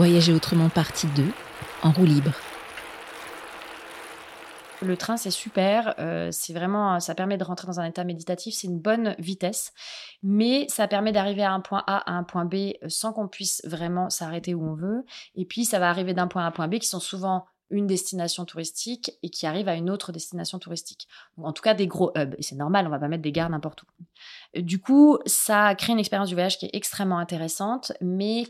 Voyager autrement partie 2, en roue libre. Le train, c'est super. Euh, c'est vraiment, ça permet de rentrer dans un état méditatif. C'est une bonne vitesse, mais ça permet d'arriver à un point A à un point B euh, sans qu'on puisse vraiment s'arrêter où on veut. Et puis, ça va arriver d'un point A à un point B qui sont souvent une destination touristique et qui arrive à une autre destination touristique. en tout cas, des gros hubs. Et c'est normal, on va pas mettre des gares n'importe où. Euh, du coup, ça crée une expérience du voyage qui est extrêmement intéressante, mais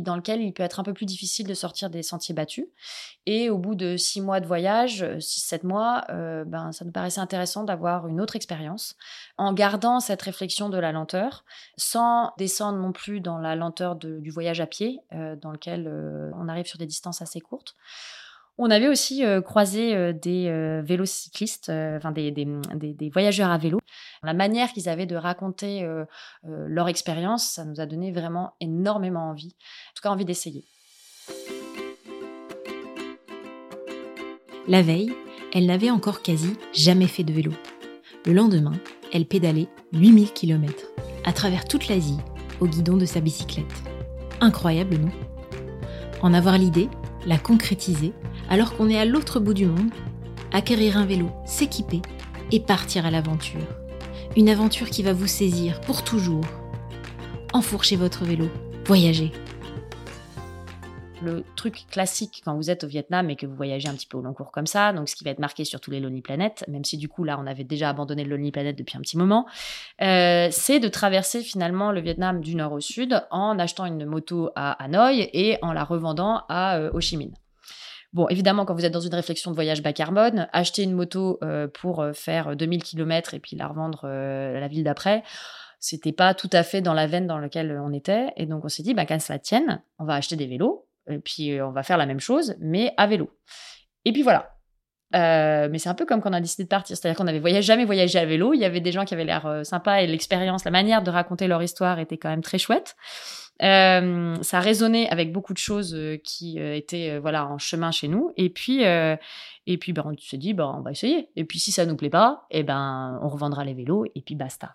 dans lequel il peut être un peu plus difficile de sortir des sentiers battus. Et au bout de six mois de voyage, euh, six, sept mois, euh, ben, ça nous paraissait intéressant d'avoir une autre expérience, en gardant cette réflexion de la lenteur, sans descendre non plus dans la lenteur du voyage à pied, dans lequel on arrive sur des distances assez courtes. On avait aussi euh, croisé euh, des euh, vélocyclistes, des, des, voyageurs à vélo. La manière qu'ils avaient de raconter leur expérience, ça nous a donné vraiment énormément envie, en tout cas envie d'essayer. La veille, elle n'avait encore quasi jamais fait de vélo. Le lendemain, elle pédalait 8000 km à travers toute l'Asie au guidon de sa bicyclette. Incroyable, non? En avoir l'idée, la concrétiser, alors qu'on est à l'autre bout du monde, acquérir un vélo, s'équiper et partir à l'aventure. Une aventure qui va vous saisir pour toujours. Enfourchez votre vélo, voyagez. Le truc classique quand vous êtes au Vietnam et que vous voyagez un petit peu au long cours comme ça, donc ce qui va être marqué sur tous les Lonely Planet, même si du coup là on avait déjà abandonné le Lonely Planet depuis un petit moment, euh, c'est de traverser finalement le Vietnam du nord au sud en achetant une moto à Hanoï et en la revendant à euh, Ho Chi Minh. Bon, évidemment, quand vous êtes dans une réflexion de voyage bas carbone, acheter une moto euh, pour euh, faire 2000 km et puis la revendre euh, à la ville d'après, c'était pas tout à fait dans la veine dans laquelle on était. Et donc, on s'est dit, bah, qu'à cela tienne, on va acheter des vélos, et puis on va faire la même chose, mais à vélo. Et puis voilà. mais c'est un peu comme quand on a décidé de partir. C'est-à-dire qu'on n'avait jamais voyagé à vélo. Il y avait des gens qui avaient l'air sympas et l'expérience, la manière de raconter leur histoire était quand même très chouette. Euh, ça résonnait avec beaucoup de choses euh, qui euh, étaient voilà en chemin chez nous. Et puis et puis ben, on s'est dit ben, on va essayer. Et puis si ça nous plaît pas, eh ben on revendra les vélos et puis basta.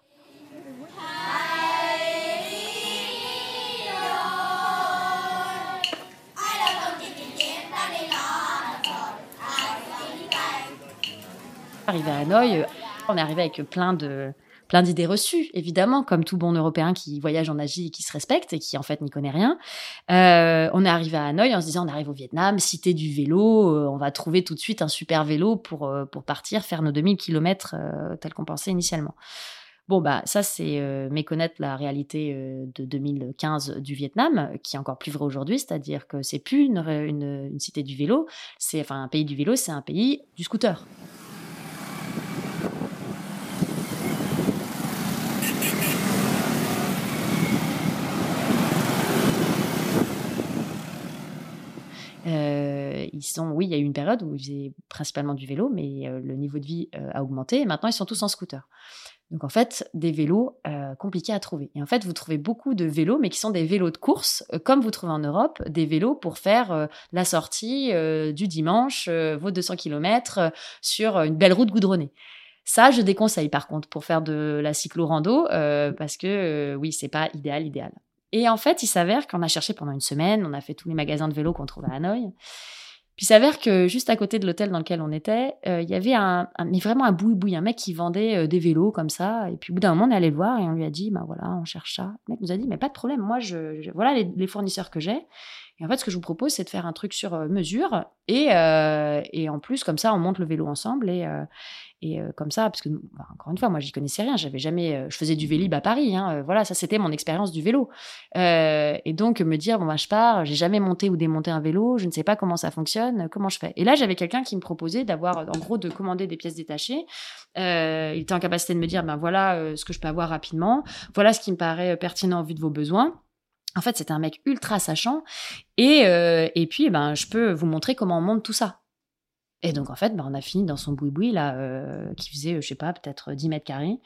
Arrivé à Hanoï, on est arrivé avec plein de plein d'idées reçues, évidemment, comme tout bon Européen qui voyage en Asie et qui se respecte et qui en fait n'y connaît rien. Euh, on est arrivé à Hanoï en se disant on arrive au Vietnam, cité du vélo, euh, on va trouver tout de suite un super vélo pour, euh, pour partir faire nos 2000 km tel qu'on pensait initialement. Bon, bah, ça, c'est méconnaître la réalité de 2015 du Vietnam, qui est encore plus vrai aujourd'hui, c'est-à-dire que c'est plus une, une, cité du vélo, c'est enfin un pays du vélo, c'est un pays du scooter. Euh, ils sont, oui, il y a eu une période où ils faisaient principalement du vélo, mais le niveau de vie a augmenté. Et maintenant, ils sont tous en scooter. Donc en fait, des vélos compliqués à trouver. Et en fait, vous trouvez beaucoup de vélos, mais qui sont des vélos de course, comme vous trouvez en Europe, des vélos pour faire la sortie du dimanche, vos 200 km sur une belle route goudronnée. Ça, je déconseille par contre pour faire de la cyclo-rando, parce que oui, c'est pas idéal, idéal. Et en fait, il s'avère qu'on a cherché pendant une semaine, on a fait tous les magasins de vélos qu'on trouve à Hanoï. Puis il s'avère que juste à côté de l'hôtel dans lequel on était, euh, il y avait un, mais vraiment un boui-boui, un mec qui vendait euh, des vélos comme ça. Et puis au bout d'un moment, on est allé le voir et on lui a dit, bah voilà, on cherche ça. Le mec nous a dit, mais pas de problème, moi, je, voilà les, fournisseurs que j'ai. Et en fait, ce que je vous propose, c'est de faire un truc sur euh, mesure. Et, et en plus, comme ça, on monte le vélo ensemble. Et, et euh, comme ça, parce que, bah, encore une fois, moi, j'y connaissais rien. J'avais jamais. Euh, je faisais du vélib à Paris. Hein, euh, voilà, ça, c'était mon expérience du vélo. et donc, me dire, bon, bah, je pars, j'ai jamais monté ou démonté un vélo, je ne sais pas comment ça fonctionne, comment je fais. Et là, j'avais quelqu'un qui me proposait d'avoir, en gros, de commander des pièces détachées. il était en capacité de me dire, ben voilà ce que je peux avoir rapidement. Voilà ce qui me paraît pertinent en vue de vos besoins. En fait, c'était un mec ultra sachant. Et, et puis, ben, je peux vous montrer comment on monte tout ça. Et donc, en fait, bah, on a fini dans son boui-boui, là, euh, qui faisait, euh, je sais pas, peut-être 10 mètres carrés.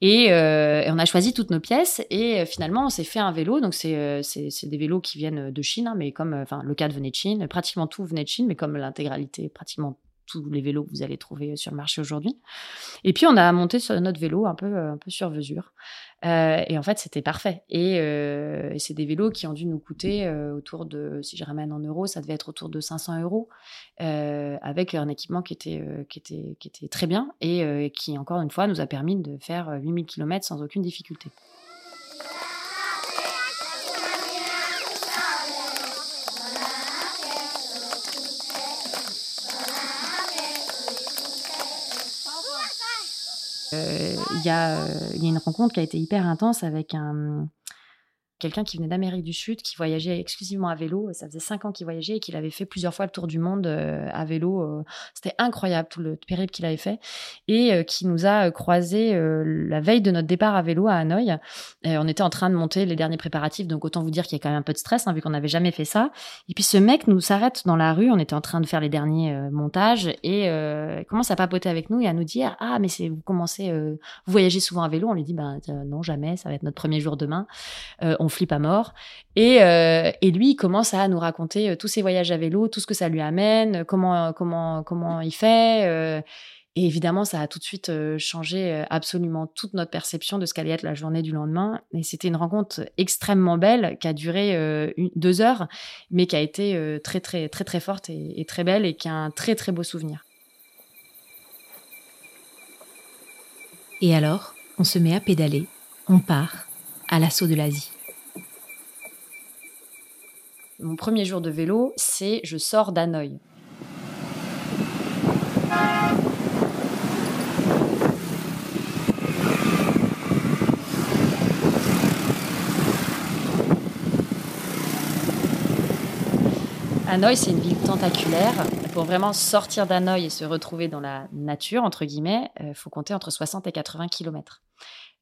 Et, euh, et, on a choisi toutes nos pièces. Et finalement, on s'est fait un vélo. Donc, c'est, c'est, c'est des vélos qui viennent de Chine, hein, mais comme, enfin, le cadre venait de Chine, pratiquement tout venait de Chine, mais comme l'intégralité, pratiquement tous les vélos que vous allez trouver sur le marché aujourd'hui. Et puis on a monté notre vélo un peu, un peu sur mesure. et en fait, c'était parfait. Et, c'est des vélos qui ont dû nous coûter autour de, si je ramène en euros, ça devait être autour de 500 euros, avec un équipement qui était, qui était, qui était très bien et qui, encore une fois, nous a permis de faire 8000 km sans aucune difficulté. Euh, il y, a une rencontre qui a été hyper intense avec un, quelqu'un qui venait d'Amérique du Sud, qui voyageait exclusivement à vélo. Ça faisait cinq ans qu'il voyageait et qu'il avait fait plusieurs fois le tour du monde euh, à vélo. Euh. C'était incroyable tout le périple qu'il avait fait et euh, qui nous a croisé la veille de notre départ à vélo à Hanoï. On était en train de monter les derniers préparatifs, donc autant vous dire qu'il y a quand même un peu de stress hein, vu qu'on n'avait jamais fait ça. Et puis ce mec nous s'arrête dans la rue. On était en train de faire les derniers montages et commence à papoter avec nous et à nous dire ah mais vous commencez vous voyagez souvent à vélo? On lui dit ben non jamais, ça va être notre premier jour demain on flippe à mort. Et, euh, et lui, il commence à nous raconter euh, tous ses voyages à vélo, tout ce que ça lui amène, comment, comment, comment il fait. Euh. et évidemment, ça a tout de suite changé absolument toute notre perception de ce qu'allait être la journée du lendemain. Et c'était une rencontre extrêmement belle qui a duré deux heures, mais qui a été très, très, très, très forte et, et très belle et qui a un très, très beau souvenir. Et alors, on se met à pédaler, on part à l'assaut de l'Asie. Mon premier jour de vélo, c'est je sors d'Hanoï. Hanoï, c'est une ville tentaculaire. Pour vraiment sortir d'Hanoï et se retrouver dans la nature, entre guillemets, il euh, faut compter entre 60 et 80 km.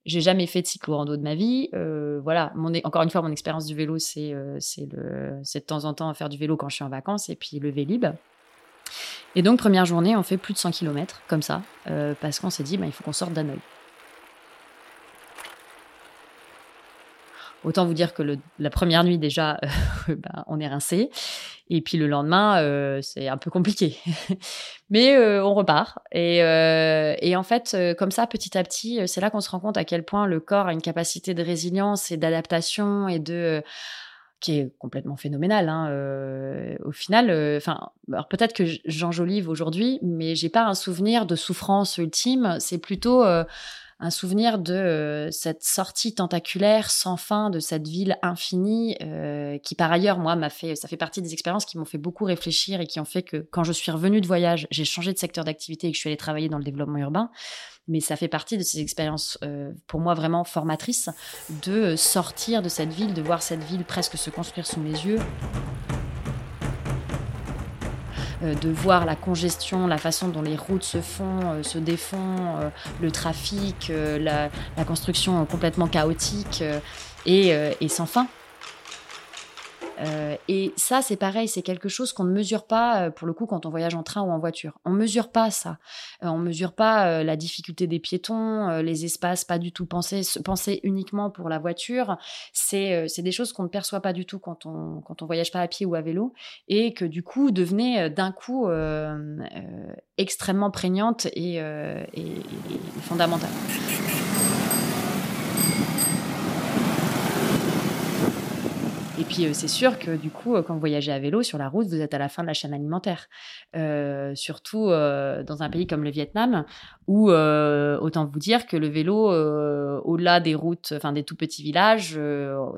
J'ai jamais fait de cyclo-rando de ma vie. Euh, voilà, mon, encore une fois, mon expérience du vélo, c'est euh, de temps en temps faire du vélo quand je suis en vacances et puis le Vélib. Et donc, première journée, on fait plus de 100 km comme ça, euh, parce qu'on s'est dit, bah, il faut qu'on sorte d'Hanoï. Autant vous dire que le, la première nuit, déjà, bah, on est rincé. Et puis le lendemain, euh, c'est un peu compliqué. Mais euh, on repart. Et, euh, et en fait, comme ça, petit à petit, c'est là qu'on se rend compte à quel point le corps a une capacité de résilience et d'adaptation et de qui est complètement phénoménal. Hein, au final, enfin, alors peut-être que j'enjolive aujourd'hui, mais j'ai pas un souvenir de souffrance ultime. C'est plutôt un souvenir de euh, cette sortie tentaculaire sans fin de cette ville infinie euh, qui par ailleurs moi m'a fait ça fait partie des expériences qui m'ont fait beaucoup réfléchir et qui ont fait que quand je suis revenue de voyage j'ai changé de secteur d'activité et que je suis allée travailler dans le développement urbain. Mais ça fait partie de ces expériences euh, pour moi vraiment formatrices de sortir de cette ville de voir cette ville presque se construire sous mes yeux de voir la congestion, la façon dont les routes se font, euh, se défont, euh, le trafic, la, construction complètement chaotique et sans fin. Euh, et ça, c'est pareil, c'est quelque chose qu'on ne mesure pas, euh, pour le coup, quand on voyage en train ou en voiture. On ne mesure pas ça. Euh, on ne mesure pas la difficulté des piétons, les espaces pas du tout pensés, pensés uniquement pour la voiture. C'est des choses qu'on ne perçoit pas du tout quand on quand on voyage pas à pied ou à vélo, et que du coup devenaient d'un coup extrêmement prégnantes et, et, et fondamentales. Et puis, euh, c'est sûr que du coup, euh, quand vous voyagez à vélo sur la route, vous êtes à la fin de la chaîne alimentaire. Euh, surtout dans un pays comme le Vietnam, où autant vous dire que le vélo, au-delà des routes, enfin des tout petits villages,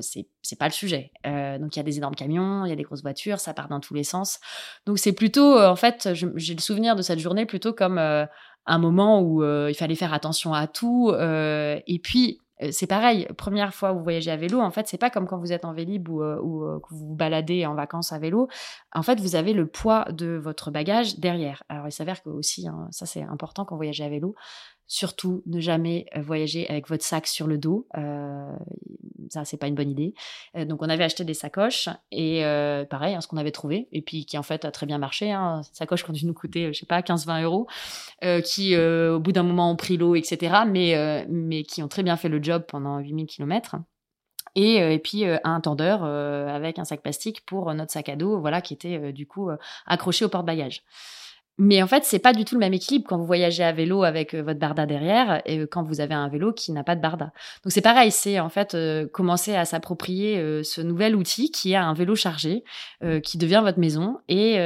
c'est c'est pas le sujet. donc il y a des énormes camions, il y a des grosses voitures, ça part dans tous les sens. Donc c'est plutôt, en fait, j'ai le souvenir de cette journée plutôt comme un moment où il fallait faire attention à tout. et puis euh, c'est pareil, première fois où vous voyagez à vélo, en fait, c'est pas comme quand vous êtes en vélib ou, euh, ou euh, que vous vous baladez en vacances à vélo. En fait, vous avez le poids de votre bagage derrière. Alors, il s'avère que aussi, hein, ça c'est important quand vous voyagez à vélo, Surtout, ne jamais euh, voyager avec votre sac sur le dos. Euh, ça, c'est pas une bonne idée. Euh, donc, on avait acheté des sacoches et euh, pareil, hein, ce qu'on avait trouvé et puis qui en fait a très bien marché. Hein, sacoches qui ont dû nous coûter, je sais pas, 15-20 euros, qui au bout d'un moment ont pris l'eau, etc. Mais mais qui ont très bien fait le job pendant 8000 km. Et, et, puis un tendeur avec un sac plastique pour notre sac à dos, voilà, qui était du coup accroché au porte-bagages. Mais en fait, c'est pas du tout le même équilibre quand vous voyagez à vélo avec euh, votre barda derrière et euh, quand vous avez un vélo qui n'a pas de barda. Donc c'est pareil, c'est en fait euh, commencer à s'approprier ce nouvel outil qui est un vélo chargé, qui devient votre maison et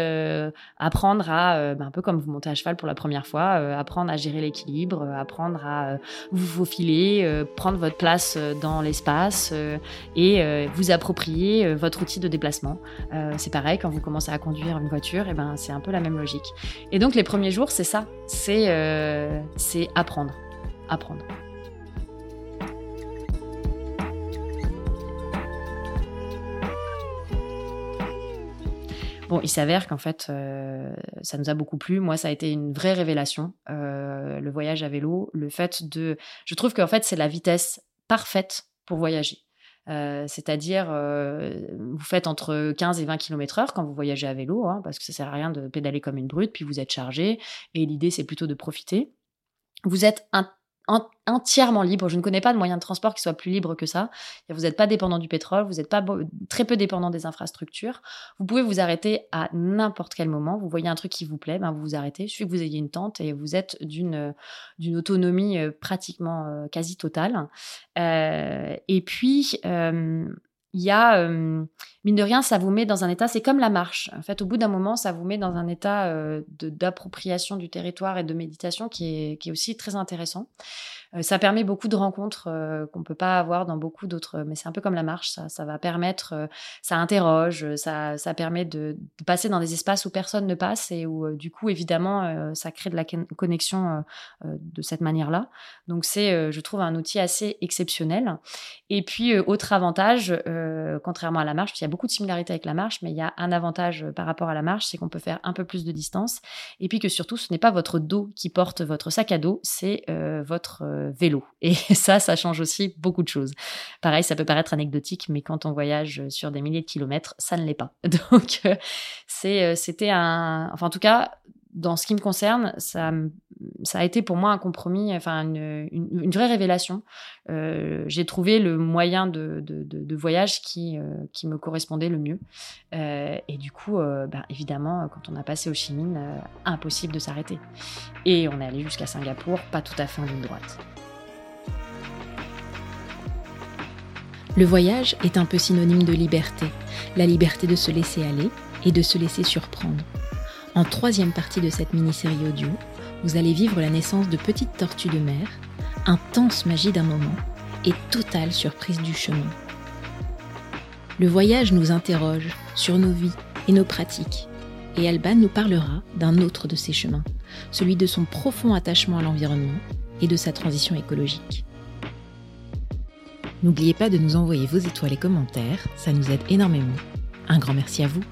apprendre à, ben, un peu comme vous montez à cheval pour la première fois, apprendre à gérer l'équilibre, apprendre à vous faufiler, prendre votre place dans l'espace et vous approprier votre outil de déplacement. c'est pareil quand vous commencez à conduire une voiture, et ben c'est un peu la même logique. Et donc les premiers jours, c'est ça, c'est euh, apprendre, apprendre. Bon, il s'avère qu'en fait, euh, ça nous a beaucoup plu. Moi, ça a été une vraie révélation, euh, le voyage à vélo, le fait de... Je trouve qu'en fait, c'est la vitesse parfaite pour voyager. Euh, c'est-à-dire, euh, vous faites entre 15 et 20 km/h quand vous voyagez à vélo, hein, parce que ça sert à rien de pédaler comme une brute, puis vous êtes chargé. Et l'idée, c'est plutôt de profiter. Vous êtes un entièrement libre. Je ne connais pas de moyen de transport qui soit plus libre que ça. Vous n'êtes pas dépendant du pétrole, vous n'êtes pas très peu dépendant des infrastructures. Vous pouvez vous arrêter à n'importe quel moment. Vous voyez un truc qui vous plaît, ben vous vous arrêtez. Il suffit que vous ayez une tente et vous êtes d'une autonomie euh, pratiquement euh, quasi totale. Euh, et puis il y a, mine de rien, ça vous met dans un état, c'est comme la marche. En fait, au bout d'un moment, ça vous met dans un état d'appropriation du territoire et de méditation qui est, qui est aussi très intéressant. Euh, ça permet beaucoup de rencontres euh, qu'on peut pas avoir dans beaucoup d'autres. Mais c'est un peu comme la marche, ça, ça va permettre, euh, ça interroge, ça, ça permet de, passer dans des espaces où personne ne passe et où du coup évidemment ça crée de la connexion de cette manière-là. Donc c'est, je trouve, un outil assez exceptionnel. Et puis autre avantage, contrairement à la marche, parce qu'il beaucoup de similarités avec la marche, mais il y a un avantage par rapport à la marche, c'est qu'on peut faire un peu plus de distance. Et puis que surtout, ce n'est pas votre dos qui porte votre sac à dos, c'est votre euh, vélo. Et ça, ça change aussi beaucoup de choses. Pareil, ça peut paraître anecdotique, mais quand on voyage sur des milliers de kilomètres, ça ne l'est pas. Donc, euh, euh, c'était un, enfin, en tout cas, dans ce qui me concerne, ça, a été pour moi un compromis, enfin une, vraie révélation. j'ai trouvé le moyen de, voyage qui, qui me correspondait le mieux. et du coup, ben, évidemment, quand on a passé au Chi impossible de s'arrêter. Et on est allé jusqu'à Singapour, pas tout à fait en ligne droite. Le voyage est un peu synonyme de liberté, la liberté de se laisser aller et de se laisser surprendre. En troisième partie de cette mini-série audio, vous allez vivre la naissance de petites tortues de mer, intense magie d'un moment et totale surprise du chemin. Le voyage nous interroge sur nos vies et nos pratiques, et Alban nous parlera d'un autre de ses chemins, celui de son profond attachement à l'environnement et de sa transition écologique. N'oubliez pas de nous envoyer vos étoiles et commentaires, ça nous aide énormément. Un grand merci à vous.